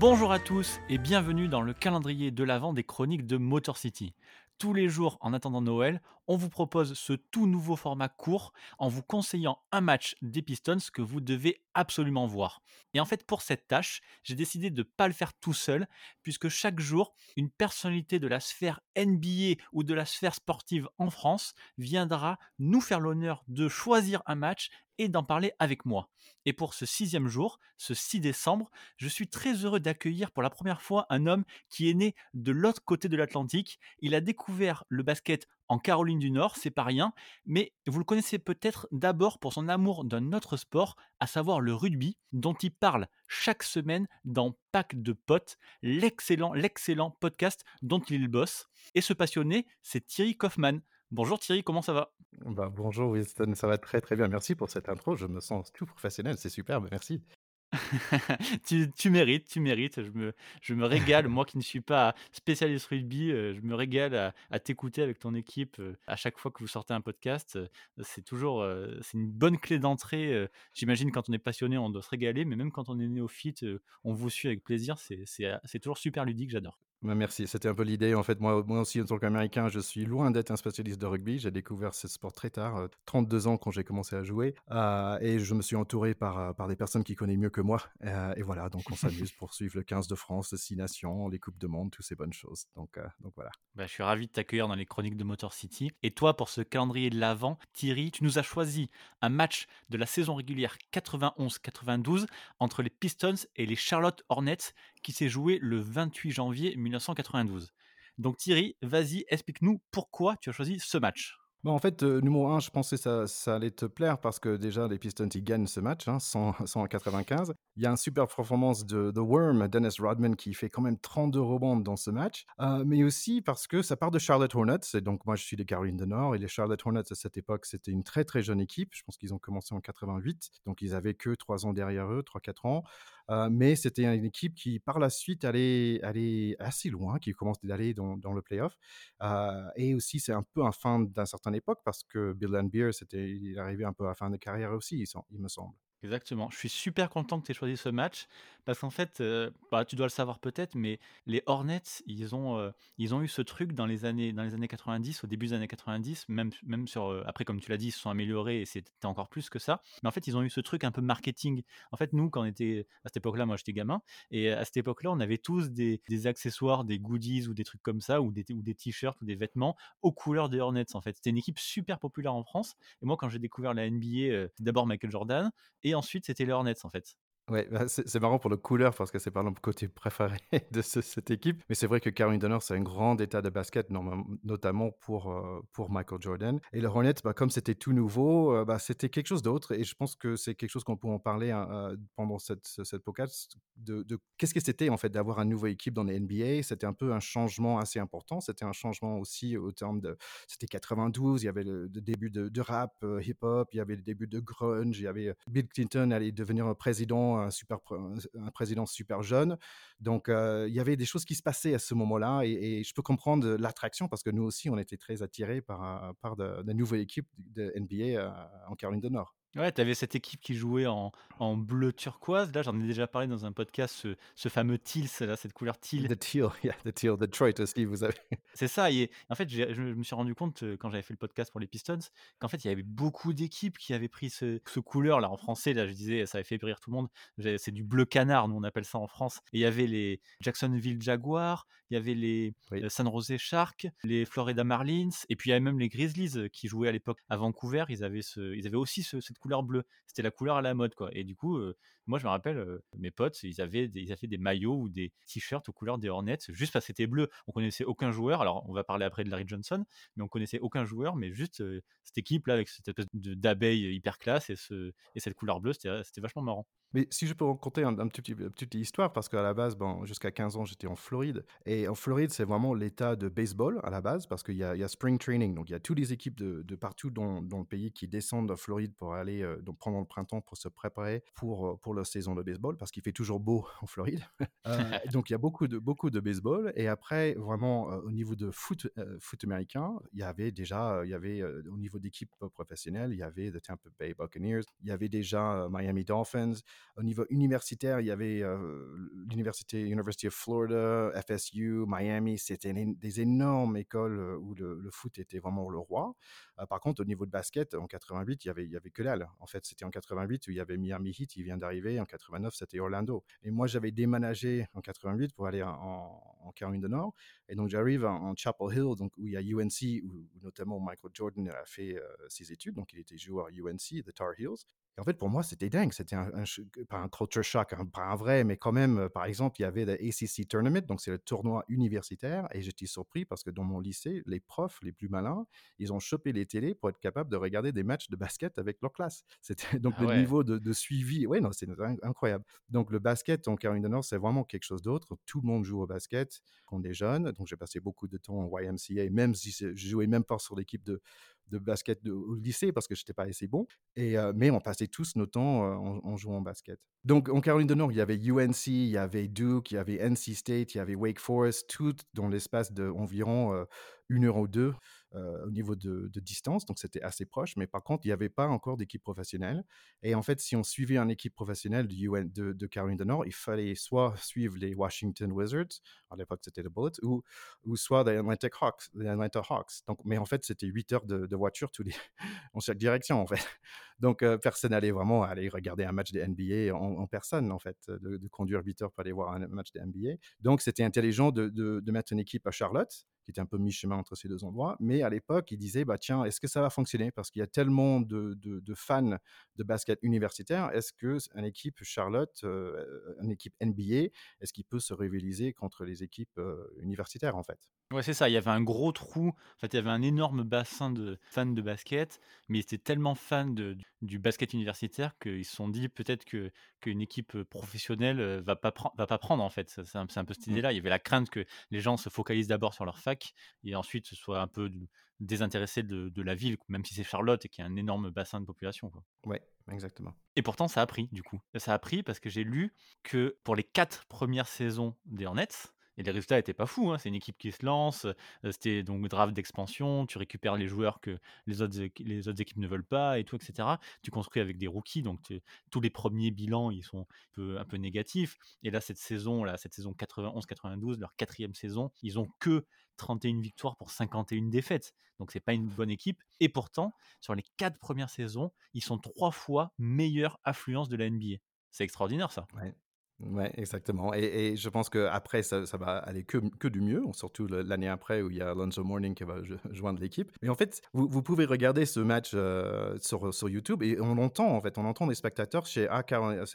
Bonjour à tous et bienvenue dans le calendrier de l'Avent des chroniques de Motor City. Tous les jours en attendant Noël, on vous propose ce tout nouveau format court en vous conseillant un match des Pistons que vous devez absolument voir. Et en fait, pour cette tâche, j'ai décidé de ne pas le faire tout seul, puisque chaque jour, une personnalité de la sphère NBA ou de la sphère sportive en France viendra nous faire l'honneur de choisir un match et d'en parler avec moi. Et pour ce sixième jour, ce 6 décembre, je suis très heureux d'accueillir pour la première fois un homme qui est né de l'autre côté de l'Atlantique. Il a découvert le basket en Caroline du Nord, c'est pas rien, mais vous le connaissez peut-être d'abord pour son amour d'un autre sport, à savoir le rugby, dont il parle chaque semaine dans Pack de potes, l'excellent, l'excellent podcast dont il est le boss. Et ce passionné, c'est Thierry Kaufmann. Bonjour Thierry, comment ça va? Bah, Bonjour Winston, ça va très très bien. Merci pour cette intro. Je me sens tout professionnel, c'est superbe, merci. tu, mérites, tu mérites. Je me, je me régale, moi qui ne suis pas spécialiste rugby, euh, je me régale à, t'écouter avec ton équipe euh, à chaque fois que vous sortez un podcast. Euh, c'est toujours c'est une bonne clé d'entrée. J'imagine quand on est passionné, on doit se régaler, mais même quand on est néophyte, on vous suit avec plaisir. C'est toujours super ludique, j'adore. Bah, merci, c'était un peu l'idée. En fait, moi, moi aussi, en tant qu'Américain, je suis loin d'être un spécialiste de rugby. J'ai découvert ce sport très tard, 32 ans quand j'ai commencé à jouer. et je me suis entouré par, par des personnes qui connaissent mieux que moi. et voilà, donc on s'amuse pour suivre le 15 de France, les 6 nations, les Coupes de Monde, toutes ces bonnes choses. Donc, donc voilà. Bah, je suis ravi de t'accueillir dans les chroniques de Motor City. Et toi, pour ce calendrier de l'Avent, Thierry, tu nous as choisi un match de la saison régulière 91-92 entre les Pistons et les Charlotte Hornets qui s'est joué le 28 janvier 1992. Donc Thierry, vas-y, explique-nous pourquoi tu as choisi ce match. Bon, en fait, numéro 1, je pensais ça, ça allait te plaire parce que déjà, les Pistons, ils gagnent ce match, hein, 195. Il y a une super performance de The Worm, Dennis Rodman, qui fait quand même 32 rebonds dans ce match. mais aussi parce que ça part de Charlotte Hornets. Et donc, moi, je suis des Caroline du Nord. Et les Charlotte Hornets, à cette époque, c'était une très, très jeune équipe. Je pense qu'ils ont commencé en 88. Donc, ils avaient que 3 ans derrière eux, 3-4 ans. mais c'était une équipe qui, par la suite, allait, allait assez loin, qui commence d'aller dans, dans, le playoff. et aussi, c'est un peu un fin d'un certain époque parce que Bill Beer, c'était, il arrivé un peu à la fin de carrière aussi, il me semble. Exactement. Je suis super content que tu aies choisi ce match parce qu'en fait, euh, bah, tu dois le savoir peut-être, mais les Hornets, ils ont, euh, ils ont eu ce truc dans les années, dans les années 90, au début des années 90, même, même sur. Euh, après, comme tu l'as dit, ils se sont améliorés et c'était encore plus que ça. Mais en fait, ils ont eu ce truc un peu marketing. En fait, nous, quand on était à cette époque-là, moi j'étais gamin, et à cette époque-là, on avait tous des, des, accessoires, des goodies ou des trucs comme ça, ou des, ou des t-shirts ou des vêtements aux couleurs des Hornets. En fait, c'était une équipe super populaire en France. Et moi, quand j'ai découvert la NBA, d'abord Michael Jordan, et et ensuite c'était les Hornets en fait. Ouais, bah, c'est marrant pour le couleur parce que c'est par exemple le côté préféré de cette équipe. Mais c'est vrai que Caroline Donner, c'est un grand état de basket, notamment pour, euh, pour Michael Jordan. Et le Hornets, bah, comme c'était tout nouveau, euh, bah, c'était quelque chose d'autre. Et je pense que c'est quelque chose qu'on peut en parler hein, euh, pendant cette, cette podcast de, qu'est-ce que c'était en fait d'avoir une nouvelle équipe dans les NBA. C'était un peu un changement assez important. C'était un changement aussi au terme de. C'était 92, il y avait le, début de, rap, hip-hop, il y avait le début de grunge, il y avait Bill Clinton allait devenir président un, président super jeune. Donc, il y avait des choses qui se passaient à ce moment-là et, je peux comprendre l'attraction parce que nous aussi, on était très attirés par, par de, de nouvelle équipe de NBA en Caroline du Nord. Ouais, tu avais cette équipe qui jouait en, en bleu turquoise. Là, j'en ai déjà parlé dans un podcast, ce, ce fameux teal, là, cette couleur teal. The teal, yeah, the teal, Detroit aussi, vous avez. C'est ça. Et en fait, je me suis rendu compte euh, quand j'avais fait le podcast pour les Pistons qu'en fait, il y avait beaucoup d'équipes qui avaient pris ce, ce, couleur là en français. Là, je disais, ça avait fait rire tout le monde. C'est du bleu canard, nous on appelle ça en France. Et il y avait les Jacksonville Jaguars, il y avait les euh, San Jose Sharks, les Florida Marlins, et puis il y avait même les Grizzlies euh, qui jouaient à l'époque à Vancouver. Ils avaient, ce, ils avaient aussi ce, cette couleur bleue. C'était la couleur à la mode, quoi. Et du coup, euh, moi, je me rappelle, euh, mes potes, ils avaient, des, ils avaient des maillots ou des t-shirts aux couleurs des Hornets, juste parce que c'était bleu. On connaissait aucun joueur. Alors, on va parler après de Larry Johnson, mais on connaissait aucun joueur, mais juste euh, cette équipe-là avec cette espèce d'abeille hyper classe et, ce, et cette couleur bleue, c'était vachement marrant. Mais si je peux raconter un, un petit, une petite histoire, parce qu'à la base, bon, jusqu'à 15 ans, j'étais en Floride. Et en Floride, c'est vraiment l'état de baseball à la base, parce qu'il y, y, a spring training. Donc, il y a toutes les équipes de, partout dans, le pays qui descendent en Floride pour aller euh, donc pendant le printemps pour se préparer pour, euh, pour saison de baseball parce qu'il fait toujours beau en Floride. Euh, donc il y a beaucoup de, beaucoup de baseball. Et après, vraiment, euh, au niveau de foot, euh, foot américain, il y avait déjà, il y avait au niveau d'équipe professionnelle, il y avait the Tampa Bay Buccaneers, il y avait déjà Miami Dolphins. Au niveau universitaire, il y avait l'université University of Florida, FSU, Miami. C'était des énormes écoles où le, le foot était vraiment le roi. Par contre, au niveau de basket, en 88, il y avait, il y avait que dalle. En fait, c'était en 88 où il y avait Miami Heat, il vient d'arriver. En 89, c'était Orlando. Et moi, j'avais déménagé en 88 pour aller en, Caroline du Nord. Et donc, j'arrive en, Chapel Hill, donc, où il y a UNC, où, notamment Michael Jordan a fait euh, ses études. Donc, il était joueur UNC, The Tar Heels. Et en fait, pour moi, c'était dingue. C'était un, un pas un culture shock, hein, pas un vrai, mais quand même, euh, par exemple, il y avait le ACC Tournament, donc c'est le tournoi universitaire. Et j'étais surpris parce que dans mon lycée, les profs les plus malins, ils ont chopé les télés pour être capables de regarder des matchs de basket avec leur classe. C'était donc Ah le niveau de, de suivi. Ouais, non, c'est in- incroyable. Donc le basket en Caroline du Nord, c'est vraiment quelque chose d'autre. Tout le monde joue au basket quand on est jeune. Donc j'ai passé beaucoup de temps en YMCA, même si je jouais même pas sur l'équipe de, de basket au lycée parce que je n'étais pas assez bon. Et, mais on passait tous nos temps en, jouant au basket. Donc en Caroline du Nord, il y avait UNC, il y avait Duke, il y avait NC State, il y avait Wake Forest, tout dans l'espace d'environ euh, une heure ou deux au niveau de, distance. Donc c'était assez proche. Mais par contre, il n'y avait pas encore d'équipe professionnelle. Et en fait, si on suivait une équipe professionnelle de, de, Caroline du Nord, il fallait soit suivre les Washington Wizards, à l'époque c'était les Bullets, ou, ou soit les Atlanta Hawks. Les Atlanta Hawks. Donc, mais en fait, c'était 8 heures de, de voiture tous les, en chaque direction, en fait. Donc, euh, personne n'allait vraiment aller regarder un match de NBA en, personne, en fait, de, de, conduire 8 heures pour aller voir un match de NBA. Donc, c'était intelligent de, mettre une équipe à Charlotte, qui était un peu mi-chemin entre ces deux endroits. Mais à l'époque, ils disaient, bah, tiens, est-ce que ça va fonctionner? Parce qu'il y a tellement de, fans de basket universitaire. Est-ce qu'une équipe Charlotte, euh, une équipe NBA, est-ce qu'il peut se rivaliser contre les équipes euh, universitaires, en fait? Ouais, c'est ça. Il y avait un gros trou. En fait, il y avait un énorme bassin de fans de basket, mais ils étaient tellement fans de, du basket universitaire qu'ils se sont dit peut-être que qu'une équipe professionnelle va pas va pas prendre en fait. C'est un, un, peu cette idée-là. Il y avait la crainte que les gens se focalisent d'abord sur leur fac et ensuite soient un peu désintéressés de, de la ville, même si c'est Charlotte et qu'il y a un énorme bassin de population. Quoi. Ouais, exactement. Et pourtant, ça a pris du coup. Ça a pris parce que j'ai lu que pour les quatre premières saisons des Hornets, et les résultats n'étaient pas fous. Hein. C'est une équipe qui se lance. C'était donc draft d'expansion. Tu récupères les joueurs que les autres, les autres équipes ne veulent pas et tout, etc. Tu construis avec des rookies. Donc tous les premiers bilans, ils sont un peu, négatifs. Et là, cette saison, là, cette saison 91-92, leur quatrième saison, ils ont que 31 victoires pour 51 défaites. Donc c'est pas une bonne équipe. Et pourtant, sur les quatre premières saisons, ils sont trois fois meilleure affluence de la NBA. C'est extraordinaire ça. Ouais, exactement. Et, je pense qu'après, ça, ça va aller que, que du mieux, surtout l'année après où il y a Alonso Morning qui va joindre l'équipe. Mais en fait, vous, pouvez regarder ce match euh, sur, YouTube et on entend, en fait, on entend des spectateurs chez A,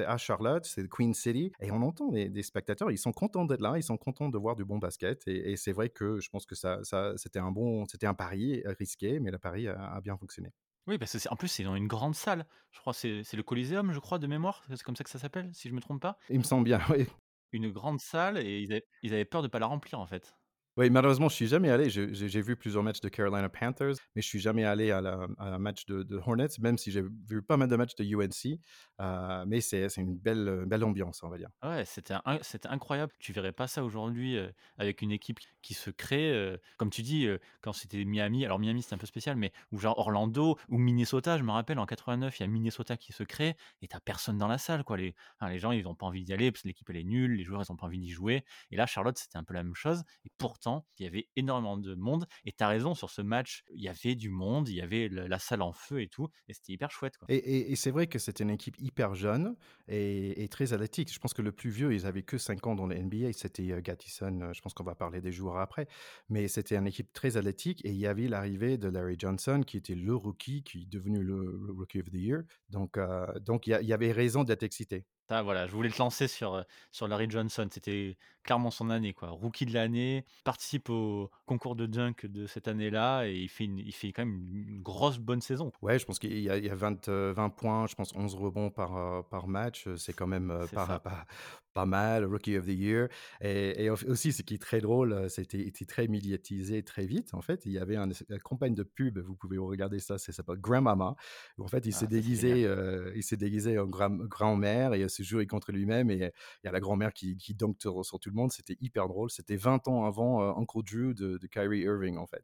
à Charlotte, c'est Queen City, et on entend des, spectateurs, ils sont contents d'être là, ils sont contents de voir du bon basket. Et, c'est vrai que je pense que ça, c'était un bon, c'était un pari risqué, mais le pari a bien fonctionné. Oui, parce que en plus, c'est dans une grande salle. Je crois que c'est le Coliseum, je crois, de mémoire. C'est comme ça que ça s'appelle, si je me trompe pas. Il me semble bien, oui. Une grande salle et ils avaient, ils avaient peur de ne pas la remplir, en fait. Oui, malheureusement, je suis jamais allé. J'ai vu plusieurs matchs de Carolina Panthers, mais je suis jamais allé à, la, un match de, Hornets, même si j'ai vu pas mal de matchs de UNC. Euh, mais c'est une belle, belle ambiance, on va dire. Ouais, c'était incroyable. Tu verrais pas ça aujourd'hui euh, avec une équipe qui se crée, euh, comme tu dis, euh, quand c'était Miami. Alors Miami, c'est un peu spécial, mais ou genre Orlando ou Minnesota. Je me rappelle en 89, il y a Minnesota qui se crée et t'as personne dans la salle. Les, gens, ils n'ont pas envie d'y aller parce que l'équipe elle est nulle, les joueurs ils ont pas envie d'y jouer. Et là, Charlotte, c'était un peu la même chose. Et pourtant il y avait énormément de monde. Et tu as raison, sur ce match, il y avait du monde, il y avait la, salle en feu et tout. Et c'était hyper chouette. Quoi. Et, c'est vrai que c'était une équipe hyper jeune et, très athlétique. Je pense que le plus vieux, ils avaient que 5 ans dans la NBA. C'était uh, Gattison. Je pense qu'on va parler des joueurs après. Mais c'était une équipe très athlétique. Et il y avait l'arrivée de Larry Johnson, qui était le rookie, qui est devenu le, le Rookie of the Year. Donc, euh, donc il y avait raison d'être excité. Voilà, je voulais te lancer sur, sur Larry Johnson. C'était clairement son année, quoi. Rookie de l'année, participe au concours de dunk de cette année-là et il fait, une, il fait quand même une grosse bonne saison. Ouais, je pense qu'il y a, il y a 20, 20, points, je pense 11 rebonds par, par match. C'est quand même pas, pas, pas mal, Rookie of the Year. Et, et aussi, ce qui est très drôle, c'était très médiatisé très vite. En fait, il y avait un, une campagne de pub, vous pouvez regarder ça, ça s'appelle Grandmama, où en fait, il s'est Ah, c'est déguisé, euh, il s'est déguisé en grand- grand-mère et il se jouait contre lui-même. Et il y a la grand-mère qui, qui dunk sur, tout le monde. C'était hyper drôle. C'était 20 ans avant euh, Uncle Drew de, de Kyrie Irving, en fait.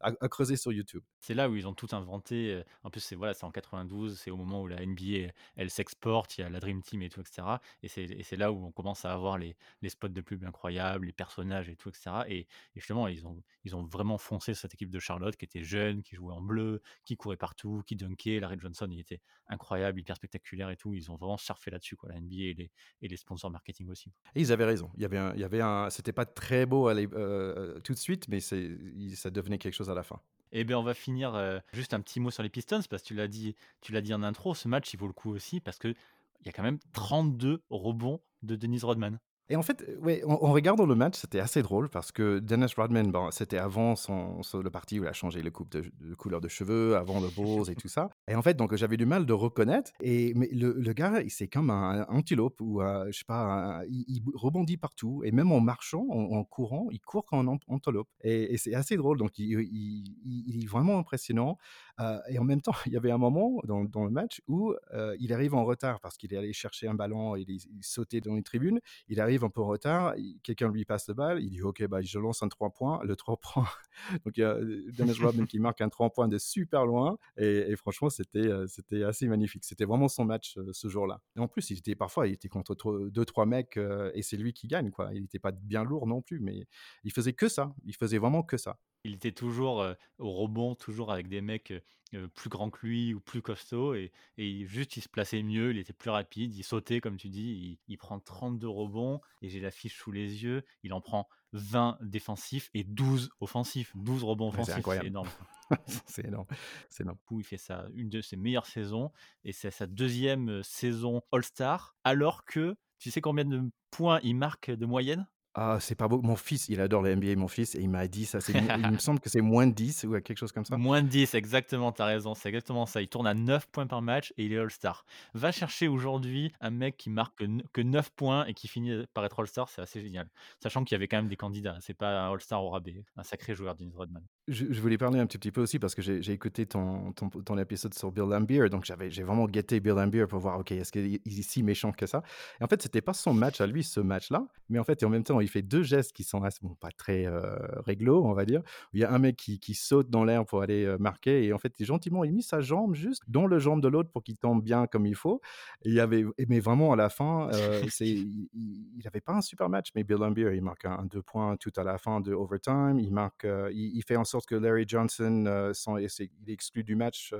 À, à creuser sur YouTube. C'est là où ils ont tout inventé. En plus, c'est voilà, c'est en 92, c'est au moment où la NBA elle s'exporte, il y a la Dream Team et tout, etc. Et c'est et c'est là où on commence à avoir les, les spots de pub incroyables, les personnages et tout, etc. Et, et justement, ils ont, ils ont vraiment foncé cette équipe de Charlotte qui était jeune, qui jouait en bleu, qui courait partout, qui dunkait. Larry Johnson, il était incroyable, hyper spectaculaire et tout. Ils ont vraiment surfé là-dessus, quoi, la NBA et les, et les sponsors marketing aussi. Et ils avaient raison. Il y avait un, il y avait un, c'était pas très beau à l'é- euh, tout de suite, mais c'est, ça devenait quelque chose à la fin. Eh bien, on va finir euh, juste un petit mot sur les Pistons parce que tu l'as dit, tu l'as dit en intro. Ce match, il vaut le coup aussi parce que il y a quand même 32 rebonds de Dennis Rodman. Et en fait, ouais, en, regardant le match, c'était assez drôle parce que Dennis Rodman, bon, c'était avant le parti où il a changé le coupe de, couleur de cheveux, avant le Bulls et tout ça. Et en fait, donc j'avais du mal de reconnaître. Et mais le, gars, c'est comme un, antilope ou un- je sais pas, un- il, rebondit partout et même en marchant, en, courant, il court comme un ant- antilope. Et, c'est assez drôle. Donc il est vraiment impressionnant. Euh, et en même temps, il y avait un moment dans, le match où euh, il arrive en retard parce qu'il est allé chercher un ballon, il, il sautait dans les tribunes. Il arrive un peu en retard, quelqu'un lui passe le balle, il dit Ok, bah, je lance un 3 points. Le 3 points, donc il y a Dennis Rodman qui marque un 3 points de super loin. Et, franchement, c'était euh, c'était assez magnifique. C'était vraiment son match ce jour-là. En plus, parfois, il était contre 2-3 mecs et c'est lui qui gagne. Il n'était pas bien lourd non plus, mais il faisait que ça. Il faisait vraiment que ça. Il était toujours au rebond, toujours avec des mecs euh, plus grands que lui ou plus costauds. Et, juste, il se plaçait mieux, il était plus rapide, il sautait, comme tu dis. Il, il prend 32 rebonds et j'ai la fiche sous les yeux. Il en prend 20 défensifs et 12 offensifs. 12 rebonds offensifs, c'est énorme. c'est énorme. C'est énorme. Il fait ça, une de ses meilleures saisons et c'est sa deuxième euh, saison All-Star. Alors que, tu sais combien de points il marque de moyenne? Ah, c'est pas beau. Mon fils, il adore le NBA, mon fils, et il m'a dit ça. c'est mo- il me semble que c'est moins de 10 ou quelque chose comme ça. Moins de 10, exactement, t'as raison, c'est exactement ça. Il tourne à 9 points par match et il est All-Star. Va chercher aujourd'hui un mec qui marque que n- que 9 points et qui finit par être All-Star, c'est assez génial. Sachant qu'il y avait quand même des candidats, c'est pas un All-Star au rabais, un sacré joueur, Dennis Rodman. Je, je voulais parler un petit, petit peu aussi parce que j'ai j'ai écouté ton, ton, ton épisode sur Bill Lambier, donc j'avais j'ai vraiment guetté Bill Lambier pour voir, ok, est-ce qu'il est si méchant que ça? Et en fait, c'était pas son match à lui, ce match-là, mais en fait, et en même temps, il fait deux gestes qui sont bon, pas très euh, réglo, on va dire. Il y a un mec qui, qui saute dans l'air pour aller euh, marquer, et en fait, gentiment, il mis sa jambe juste dans le jambe de l'autre pour qu'il tombe bien comme il faut. Et il y avait, mais vraiment, à la fin, euh, c'est, il n'avait pas un super match, mais Bill Lambier, il marque un, un deux points tout à la fin de overtime. Il marque, il, il fait en sorte que Larry Johnson, sans- il est exclu du match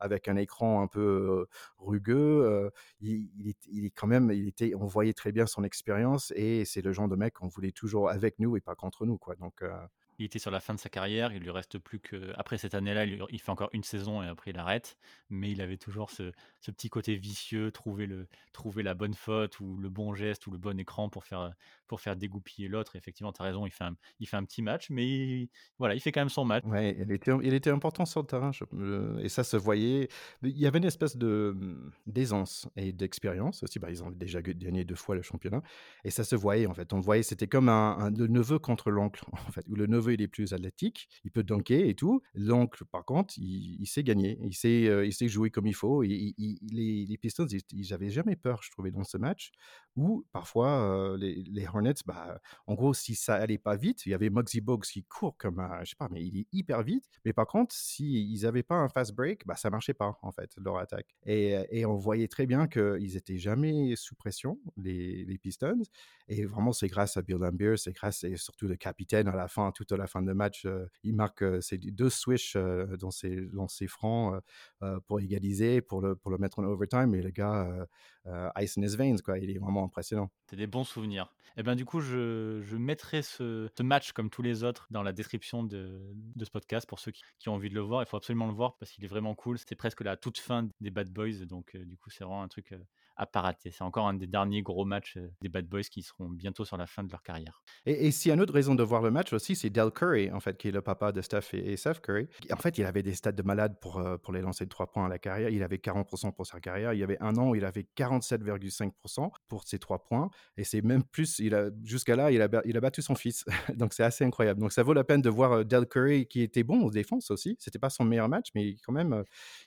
avec un écran un peu rugueux. il, il il quand même, il était, on voyait très bien son expérience et c'est le genre de mec qu'on voulait toujours avec nous et pas contre nous, euh, Il était sur la fin de sa carrière, il lui reste plus que. Après cette année-là, il, il fait encore une saison et après il arrête. Mais il avait toujours ce, ce petit côté vicieux, trouver, le, trouver la bonne faute ou le bon geste ou le bon écran pour faire, pour faire dégoupiller l'autre. Effectivement, tu as raison, il fait, un, il fait un petit match, mais il, voilà, il fait quand même son match. Ouais, il était, il était important sur le terrain euh, et ça se voyait. Il y avait une espèce de hum, d'aisance et d'expérience aussi. Bah, ils ont déjà gagné deux fois le championnat et ça se voyait en fait. On voyait, c'était comme un, le neveu contre l'oncle en fait, où le neveu il est plus athlétique, il peut dunker et tout. L'oncle, par contre, il, sait gagner, il sait, euh, il sait jouer comme il faut. Il- les, les Pistons, ils n'avaient jamais peur, je trouvais, dans ce match. Où parfois les, Hornets, bah, en gros, si ça allait pas vite, il y avait Muggsy Bogues qui court comme un, je sais pas, mais il est hyper vite. Mais par contre, s'ils ils n'avaient pas un fast break, bah, ça marchait pas, en fait, leur attaque. Et, on voyait très bien qu'ils étaient jamais sous pression, les, Pistons. Et vraiment, c'est grâce à Bill Lambier, c'est grâce, et surtout le capitaine à la fin, tout à la fin de match, il marque euh, ses deux euh, dans, ses, dans francs euh, pour égaliser, pour le, pour le mettre en overtime. Et le gars, euh, ice in his veins, quoi. Il est vraiment impressionnant. C'est des bons souvenirs. Et ben du coup, je, je mettrai ce, ce match comme tous les autres dans la description de, de ce podcast pour ceux qui, qui ont envie de le voir. Il faut absolument le voir parce qu'il est vraiment cool. C'est presque la toute fin des Bad Boys, donc euh, du coup, c'est vraiment un truc euh, à pas rater. C'est encore un des derniers gros matchs euh, des Bad Boys qui seront bientôt sur la fin de leur carrière. Et, et s'il y a une autre raison de voir le match aussi, c'est Del Curry, en fait, qui est le papa de Steph et, et Seth Curry. En fait, il avait des stats de malade pour, pour les lancer de 3 points à la carrière. Il avait 40% pour sa carrière. Il y avait un an, il avait 47,5% pour ses 3 points. Et c'est même plus, il a, jusqu'à là, il a, battu son fils. Donc c'est assez incroyable. Donc ça vaut la peine de voir euh, Del Curry, qui était bon aux défenses aussi. C'était pas son meilleur match, mais quand même, euh,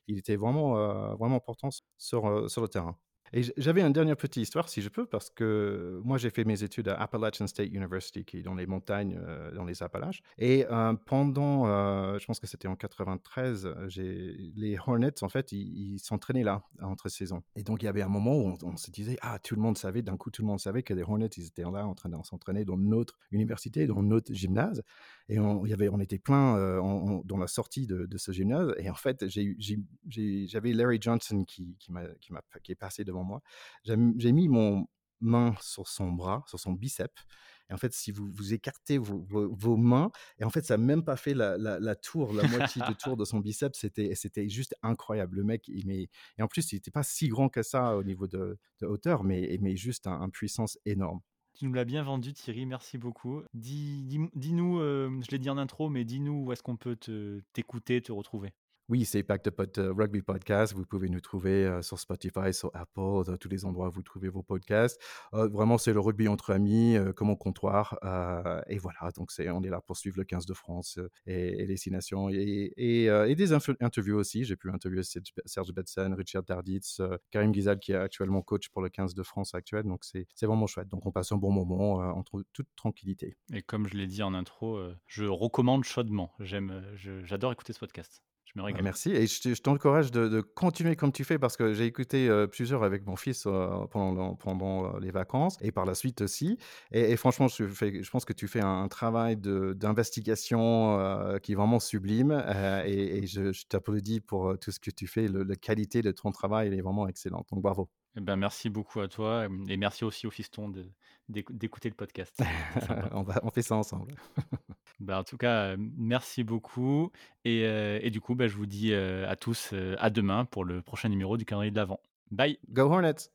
il était vraiment, vraiment important sur le terrain. Et j'avais une dernière petite histoire, si je peux, parce que moi, j'ai fait mes études à Appalachian State University, qui est dans les montagnes, euh, dans les Appalaches. Et euh, pendant, euh, je pense que c'était en 93, les Hornets, en fait, ils s'entraînaient là, entre saisons. Et donc, il y avait un moment où on, se disait, ah, tout le monde savait, d'un coup, tout le monde savait que les Hornets, ils étaient là en train de s'entraîner dans notre université, dans notre gymnase. Et on, était plein dans la sortie de, ce gymnase. Et en fait, j'avais Larry Johnson qui, est passé devant moi. J'ai mis mon main sur son bras, sur son biceps. Et en fait, si vous, vous écartez vos, mains, et en fait, ça n'a même pas fait la, tour, la moitié de tour de son biceps. C'était, juste incroyable. Le mec, il met, et en plus, il n'était pas si grand que ça au niveau de, hauteur, mais, juste une un puissance énorme. Tu nous l'as bien vendu, Thierry. Merci beaucoup. Dis-nous, dis, nous euh, je l'ai dit en intro, mais dis-nous où est-ce qu'on peut t'écouter, te retrouver. Oui, c'est Pot euh, Rugby Podcast. Vous pouvez nous trouver euh, sur Spotify, sur Apple, dans tous les endroits où vous trouvez vos podcasts. Euh, vraiment, c'est le rugby entre amis, comme au comptoir. et voilà, donc on est là pour suivre le 15 de France et, les Six Nations et, des interviews aussi. J'ai pu interviewer Serge Betsen, Richard Tarditz, Karim Guizal, qui est actuellement coach pour le 15 de France actuel. Donc c'est, vraiment chouette. Donc on passe un bon moment en toute tranquillité. Et comme je l'ai dit en intro, je recommande chaudement. J'adore écouter ce podcast. Bah, merci. Et je, t'encourage de, continuer comme tu fais parce que j'ai écouté euh, plusieurs avec mon fils euh, pendant, pendant euh, les vacances et par la suite aussi. Et, franchement, je, fais, je, pense que tu fais un, travail d'investigation qui est vraiment sublime. et, je, t'applaudis pour tout ce que tu fais. la qualité de ton travail elle est vraiment excellente. Donc bravo. Eh ben, merci beaucoup à toi et merci aussi au fiston d'écouter le podcast. on, va, on fait ça ensemble. Bah, en tout cas, merci beaucoup et du coup, bah, je vous dis, à tous, à demain pour le prochain numéro du calendrier de l'Avent. Bye! Go Hornets!